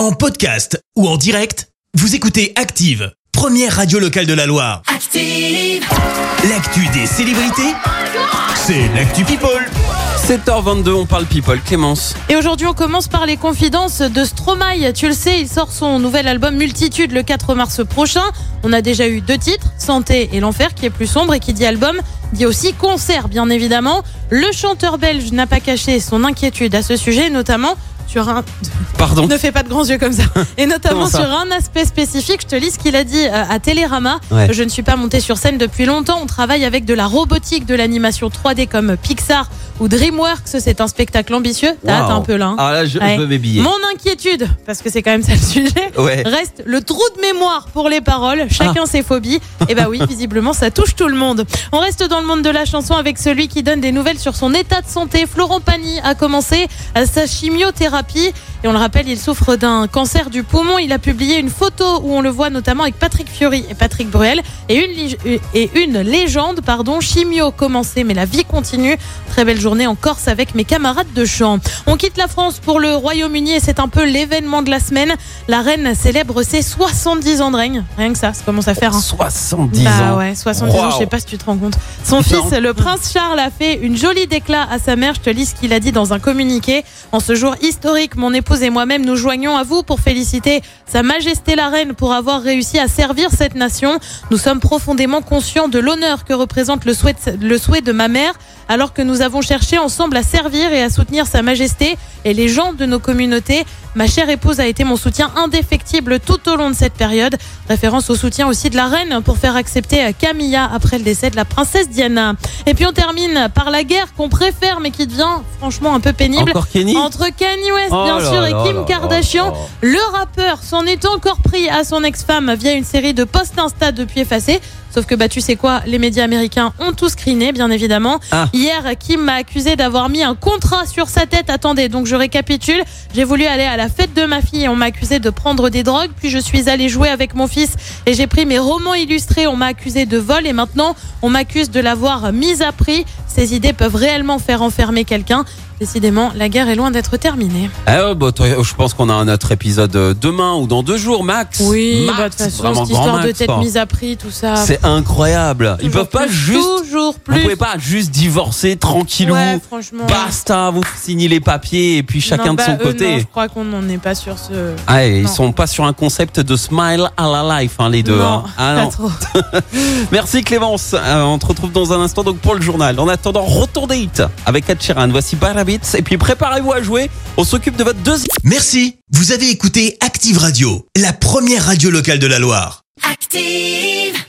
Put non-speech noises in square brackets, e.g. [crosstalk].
En podcast ou en direct, vous écoutez Active, première radio locale de la Loire. Active. L'actu des célébrités, c'est l'actu People. 7h22, on parle people. Clémence. Et aujourd'hui, on commence par les confidences de Stromae. Tu le sais, il sort son nouvel album Multitude le 4 mars prochain. On a déjà eu deux titres, Santé et l'Enfer, qui est plus sombre et qui dit album, dit aussi concert, bien évidemment. Le chanteur belge n'a pas caché son inquiétude à ce sujet, notamment sur un... Pardon. Ne fais pas de grands yeux comme ça. [laughs] Et notamment ça sur un aspect spécifique, je te lis ce qu'il a dit euh, à Télérama. Ouais. Je ne suis pas monté sur scène depuis longtemps. On travaille avec de la robotique, de l'animation 3D comme Pixar ou DreamWorks. C'est un spectacle ambitieux. T'as hâte un peu là. hein. Ah là, je, Ouais. je veux mes billets. Mon inquiétude, parce que c'est quand même ça le sujet, Ouais. reste le trou de mémoire pour les paroles. Chacun ses phobies. Et bah oui, [laughs] visiblement, ça touche tout le monde. On reste dans le monde de la chanson avec celui qui donne des nouvelles sur son état de santé. Florent Pagny a commencé euh, sa chimiothérapie thérapie et on le rappelle, il souffre d'un cancer du poumon. Il a publié une photo où on le voit notamment avec Patrick Fiori et Patrick Bruel. Et une, lig- et une légende, pardon, chimio commencé, mais la vie continue. Très belle journée en Corse avec mes camarades de chant. On quitte la France pour le Royaume-Uni et c'est un peu l'événement de la semaine. La reine célèbre ses 70 ans de règne. Rien que ça, ça commence à faire. hein. 70 Bah ans. ouais, 70 ans, je sais pas si tu te rends compte. Son fils, le prince Charles, a fait une jolie déclat à sa mère. Je te lis ce qu'il a dit dans un communiqué. En ce jour historique, mon et moi-même nous joignons à vous pour féliciter Sa Majesté la Reine pour avoir réussi à servir cette nation. Nous sommes profondément conscients de l'honneur que représente le souhait de ma mère, alors que nous avons cherché ensemble à servir et à soutenir Sa Majesté et les gens de nos communautés. Ma chère épouse a été mon soutien indéfectible tout au long de cette période. Référence au soutien aussi de la reine pour faire accepter Camilla après le décès de la princesse Diana. Et puis on termine par la guerre qu'on préfère mais qui devient franchement un peu pénible. Kenny? Entre Kanye West, Oh bien là sûr, là et Kim là Kardashian, le rappeur s'en est encore pris à son ex-femme via une série de posts Insta depuis effacés. Sauf que bah tu sais quoi, les médias américains ont tout screené, bien évidemment. Ah. Hier, Kim m'a accusé d'avoir mis un contrat sur sa tête. Attendez, donc je récapitule. J'ai voulu aller à la fête de ma fille et on m'a accusé de prendre des drogues. Puis je suis allée jouer avec mon fils et j'ai pris mes romans illustrés. On m'a accusé de vol et maintenant on m'accuse de l'avoir mise à prix. Ces idées peuvent réellement faire enfermer quelqu'un. Décidément, la guerre est loin d'être terminée. Ah ouais, bah, toi, je pense qu'on a un autre épisode euh, demain ou dans deux jours, max. Oui, Max, bah, de toute façon, vraiment cette histoire de tête mise à prix, tout ça. C'est incroyable. Ils peuvent pas plus, juste. Toujours Vous plus. pouvez pas juste divorcer tranquillou. Ouais, franchement. Basta, vous signez les papiers et puis chacun Non, de bah, son eux, côté. non, je crois qu'on n'en est pas sur ce. Ah, ils sont pas sur un concept de smile à la life, hein, les deux. non, hein. Ah, pas non. trop. [laughs] Merci Clémence. Euh, on te retrouve dans un instant donc pour le journal. En attendant, retour hits avec Ed Sheeran. Voici Et puis préparez-vous à jouer. On s'occupe de votre deuxième. Merci, vous avez écouté Active Radio, la première radio locale de la Loire. Active.